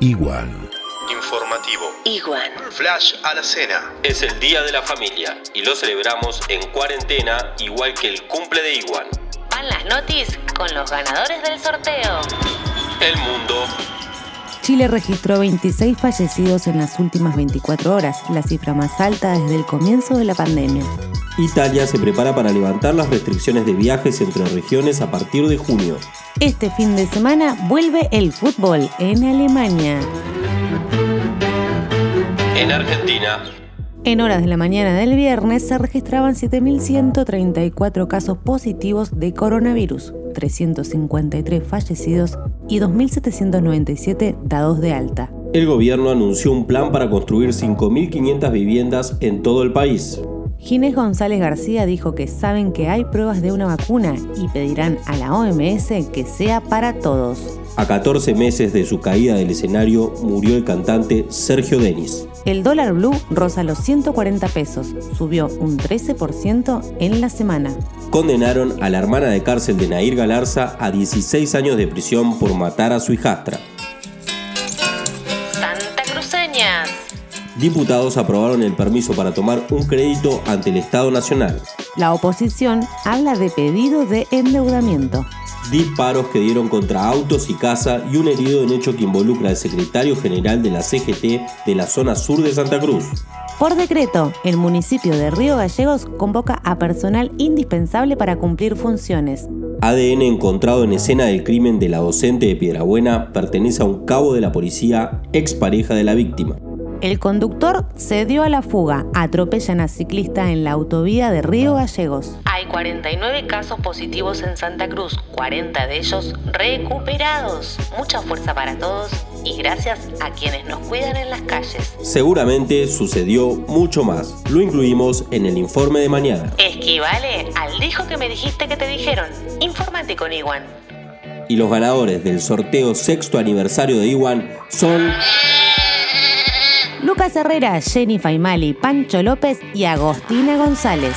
Igual. Informativo. Igual. Flash a la cena. Es el Día de la Familia y lo celebramos en cuarentena igual que el cumple de Iguan. Van las notis con los ganadores del sorteo. El mundo. Chile registró 26 fallecidos en las últimas 24 horas, la cifra más alta desde el comienzo de la pandemia. Italia se prepara para levantar las restricciones de viajes entre regiones a partir de junio. Este fin de semana vuelve el fútbol en Alemania. En Argentina. En horas de la mañana del viernes se registraban 7.134 casos positivos de coronavirus, 353 fallecidos y 2.797 dados de alta. El gobierno anunció un plan para construir 5.500 viviendas en todo el país. Ginés González García dijo que saben que hay pruebas de una vacuna y pedirán a la OMS que sea para todos. A 14 meses de su caída del escenario murió el cantante Sergio Denis. El dólar blue roza los 140 pesos, subió un 13% en la semana. Condenaron a la hermana de cárcel de Nair Galarza a 16 años de prisión por matar a su hijastra. Diputados aprobaron el permiso para tomar un crédito ante el Estado Nacional. La oposición habla de pedido de endeudamiento. Disparos que dieron contra autos y casa y un herido en hecho que involucra al secretario general de la CGT de la zona sur de Santa Cruz. Por decreto, el municipio de Río Gallegos convoca a personal indispensable para cumplir funciones. ADN encontrado en escena del crimen de la docente de Piedrabuena pertenece a un cabo de la policía, expareja de la víctima. El conductor se dio a la fuga, atropellan a ciclista en la autovía de Río Gallegos. Hay 49 casos positivos en Santa Cruz, 40 de ellos recuperados. Mucha fuerza para todos y gracias a quienes nos cuidan en las calles. Seguramente sucedió mucho más. Lo incluimos en el informe de mañana. Esquivale al dijo que me dijiste que te dijeron. Infórmate con Iwan. Y los ganadores del sorteo sexto aniversario de Iwan son... Lucas Herrera, Jenny Faimali, Pancho López y Agostina González.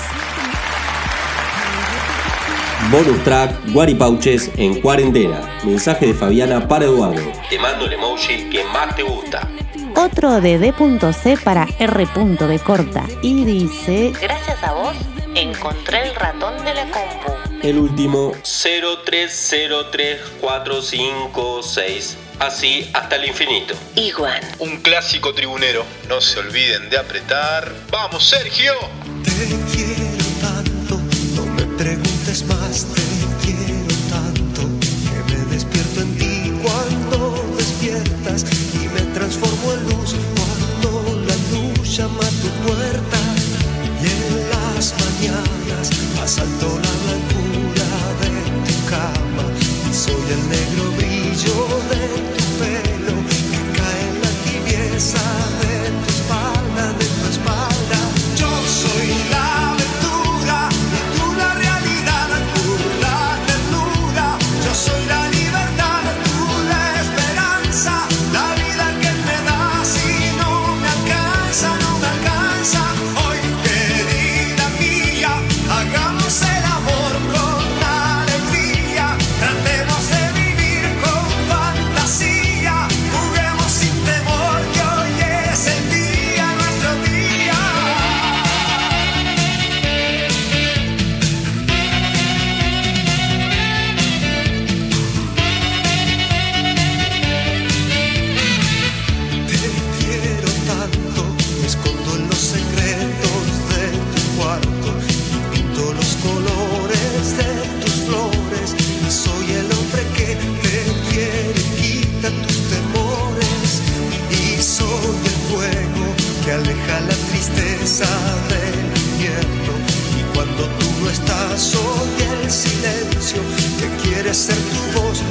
Bonus track, Guaripauches en cuarentena. Mensaje de Fabiana para Eduardo. Te mando el emoji que más te gusta. Otro de D.C para R.B corta y dice... Gracias a vos, encontré el ratón de la compu. El último 0303456. Así hasta el infinito. Iguan. Un clásico tribunero. No se olviden de apretar. ¡Vamos, Sergio! Te quiero tanto, no me preguntes más, te quiero tanto, que me despierto en ti cuando despiertas y me transformo en luz cuando la luz llama a tu puerta y en las mañanas asalto la negro aleja la tristeza del invierno. Y cuando tú no estás, soy el silencio que quiere ser tu voz